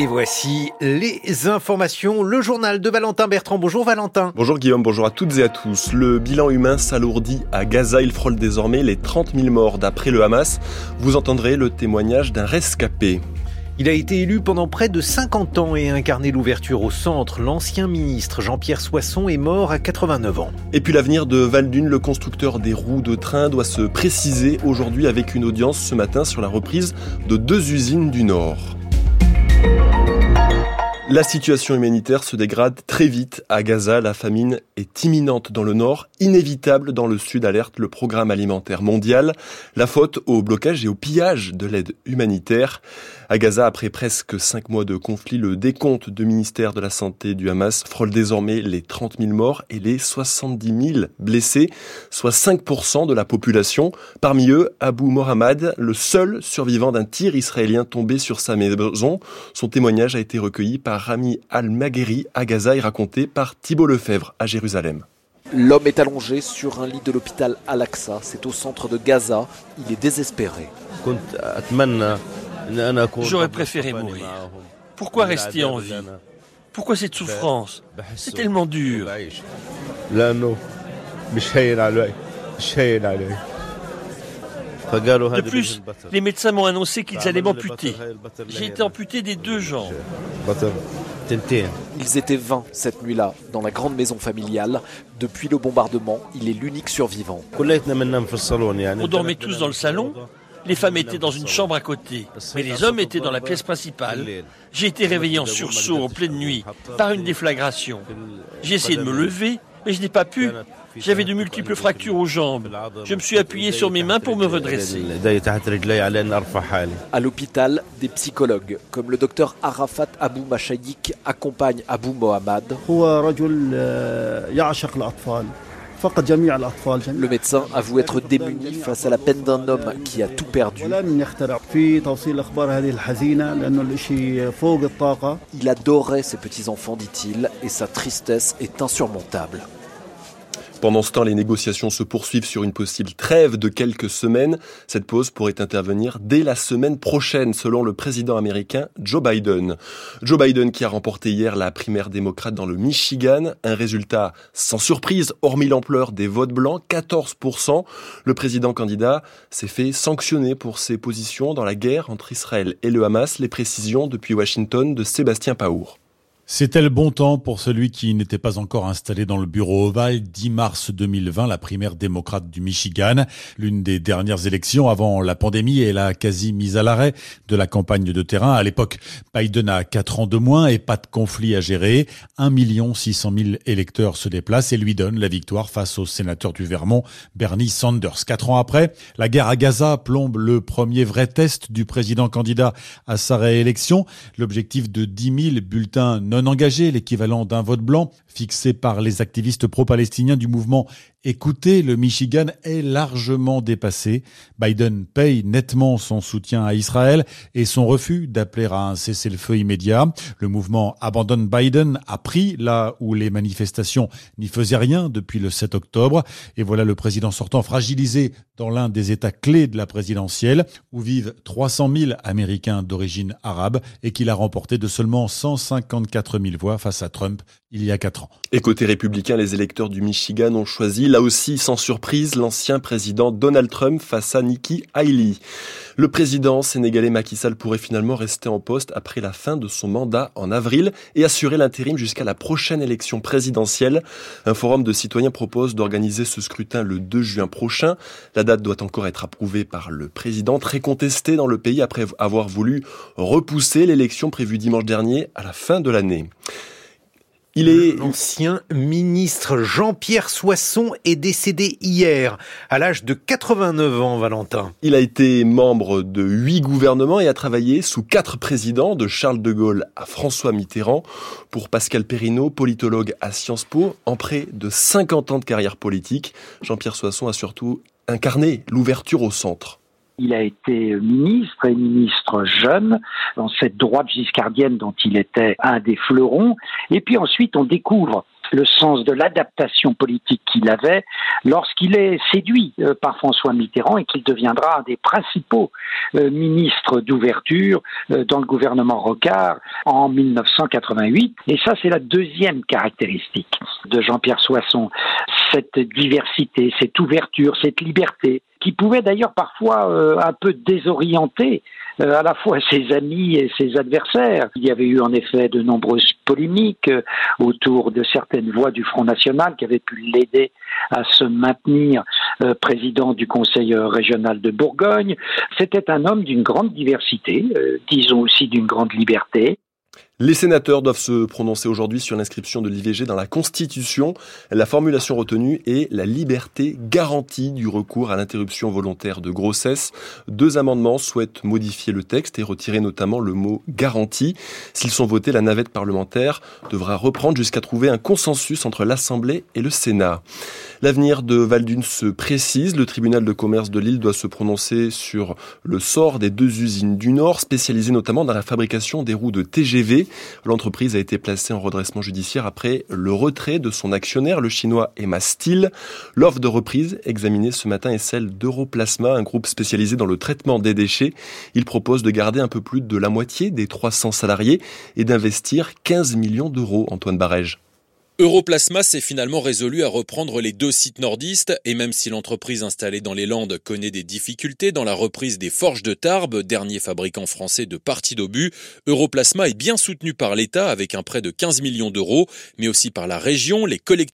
Et voici les informations, le journal de Valentin Bertrand. Bonjour Valentin. Bonjour Guillaume, bonjour à toutes et à tous. Le bilan humain s'alourdit à Gaza. Il frôle désormais les 30 000 morts d'après le Hamas. Vous entendrez le témoignage d'un rescapé. Il a été élu pendant près de 50 ans et incarné l'ouverture au centre. L'ancien ministre Jean-Pierre Soisson est mort à 89 ans. Et puis l'avenir de Valdune, le constructeur des roues de train, doit se préciser aujourd'hui avec une audience ce matin sur la reprise de deux usines du Nord. La situation humanitaire se dégrade très vite à Gaza. La famine est imminente dans le nord, inévitable dans le sud, alerte le programme alimentaire mondial. La faute au blocage et au pillage de l'aide humanitaire. À Gaza, après presque cinq mois de conflit, le décompte du ministère de la Santé du Hamas frôle désormais les 30 000 morts et les 70 000 blessés, soit 5% de la population. Parmi eux, Abu Mohammad, le seul survivant d'un tir israélien tombé sur sa maison. Son témoignage a été recueilli par Rami Al-Magheri à Gaza et raconté par Thibault Lefebvre à Jérusalem. L'homme est allongé sur un lit de l'hôpital Al-Aqsa. C'est au centre de Gaza. Il est désespéré. J'aurais préféré mourir. Pourquoi rester en vie? Pourquoi cette souffrance? C'est tellement dur. De plus, les médecins m'ont annoncé qu'ils allaient m'amputer. J'ai été amputé des deux jambes. Ils étaient 20 cette nuit-là, dans la grande maison familiale. Depuis le bombardement, il est l'unique survivant. On dormait tous dans le salon. Les femmes étaient dans une chambre à côté, mais les hommes étaient dans la pièce principale. J'ai été réveillé en sursaut en pleine nuit par une déflagration. J'ai essayé de me lever, mais je n'ai pas pu. J'avais de multiples fractures aux jambes. Je me suis appuyé sur mes mains pour me redresser. À l'hôpital, des psychologues, comme le docteur Arafat Abou Machayik, accompagnent Abou Mohammad. Le médecin avoue être démuni face à la peine d'un homme qui a tout perdu. Il adorait ses petits-enfants, dit-il, et sa tristesse est insurmontable. Pendant ce temps, les négociations se poursuivent sur une possible trêve de quelques semaines. Cette pause pourrait intervenir dès la semaine prochaine, selon le président américain Joe Biden. Joe Biden qui a remporté hier la primaire démocrate dans le Michigan, un résultat sans surprise, hormis l'ampleur des votes blancs, 14%. Le président candidat s'est fait sanctionner pour ses positions dans la guerre entre Israël et le Hamas. Les précisions depuis Washington de Sébastien Paour. C'était le bon temps pour celui qui n'était pas encore installé dans le bureau ovale. 10 mars 2020, la primaire démocrate du Michigan, l'une des dernières élections avant la pandémie et la quasi mise à l'arrêt de la campagne de terrain. À l'époque, Biden a 4 ans de moins et pas de conflit à gérer. 1 600 000 électeurs se déplacent et lui donnent la victoire face au sénateur du Vermont, Bernie Sanders. Quatre ans après, la guerre à Gaza plombe le premier vrai test du président candidat à sa réélection. L'objectif de 10 000 bulletins engagé, l'équivalent d'un vote blanc, fixé par les activistes pro-palestiniens du mouvement Écoutez, le Michigan est largement dépassé. Biden paye nettement son soutien à Israël et son refus d'appeler à un cessez-le-feu immédiat. Le mouvement Abandonne Biden a pris là où les manifestations n'y faisaient rien depuis le 7 octobre. Et voilà le président sortant fragilisé dans l'un des États clés de la présidentielle, où vivent 300 000 Américains d'origine arabe et qu'il a remporté de seulement 154 000 voix face à Trump il y a quatre ans. Et côté républicain, les électeurs du Michigan ont choisi, là aussi sans surprise, l'ancien président Donald Trump face à Nikki Haley. Le président sénégalais Macky Sall pourrait finalement rester en poste après la fin de son mandat en avril et assurer l'intérim jusqu'à la prochaine élection présidentielle. Un forum de citoyens propose d'organiser ce scrutin le 2 juin prochain. La date doit encore être approuvée par le président, très contesté dans le pays après avoir voulu repousser l'élection prévue dimanche dernier à la fin de l'année. Il est l'ancien ministre Jean-Pierre Soisson est décédé hier à l'âge de 89 ans, Valentin. Il a été membre de huit gouvernements et a travaillé sous quatre présidents, de Charles de Gaulle à François Mitterrand. Pour Pascal Perrineau, politologue à Sciences Po, en près de 50 ans de carrière politique, Jean-Pierre Soisson a surtout incarné l'ouverture au centre. Il a été ministre et ministre jeune dans cette droite giscardienne dont il était un des fleurons. Et puis ensuite, on découvre le sens de l'adaptation politique qu'il avait lorsqu'il est séduit euh, par François Mitterrand et qu'il deviendra un des principaux euh, ministres d'ouverture euh, dans le gouvernement Rocard en 1988. Et ça, c'est la deuxième caractéristique de Jean-Pierre Soisson, cette diversité, cette ouverture, cette liberté, qui pouvait d'ailleurs parfois un peu désorienter euh, à la fois ses amis et ses adversaires. Il y avait eu en effet de nombreuses polémiques euh, autour de certaines voix du Front National qui avaient pu l'aider à se maintenir euh, président du Conseil régional de Bourgogne. C'était un homme d'une grande diversité, disons aussi d'une grande liberté. Les sénateurs doivent se prononcer aujourd'hui sur l'inscription de l'IVG dans la Constitution. La formulation retenue est la liberté garantie du recours à l'interruption volontaire de grossesse. Deux amendements souhaitent modifier le texte et retirer notamment le mot garantie. S'ils sont votés, la navette parlementaire devra reprendre jusqu'à trouver un consensus entre l'Assemblée et le Sénat. L'avenir de Valdune se précise. Le tribunal de commerce de Lille doit se prononcer sur le sort des deux usines du Nord, spécialisées notamment dans la fabrication des roues de TGV. L'entreprise a été placée en redressement judiciaire après le retrait de son actionnaire, le chinois Emma Steel. L'offre de reprise examinée ce matin est celle d'Europlasma, un groupe spécialisé dans le traitement des déchets. Il propose de garder un peu plus de la moitié des 300 salariés et d'investir 15 millions d'euros, Antoine Barège. Europlasma s'est finalement résolu à reprendre les deux sites nordistes et même si l'entreprise installée dans les Landes connaît des difficultés dans la reprise des forges de Tarbes, dernier fabricant français de parties d'obus, Europlasma est bien soutenu par l'État avec un prêt de 15 millions d'euros, mais aussi par la région, les collectivités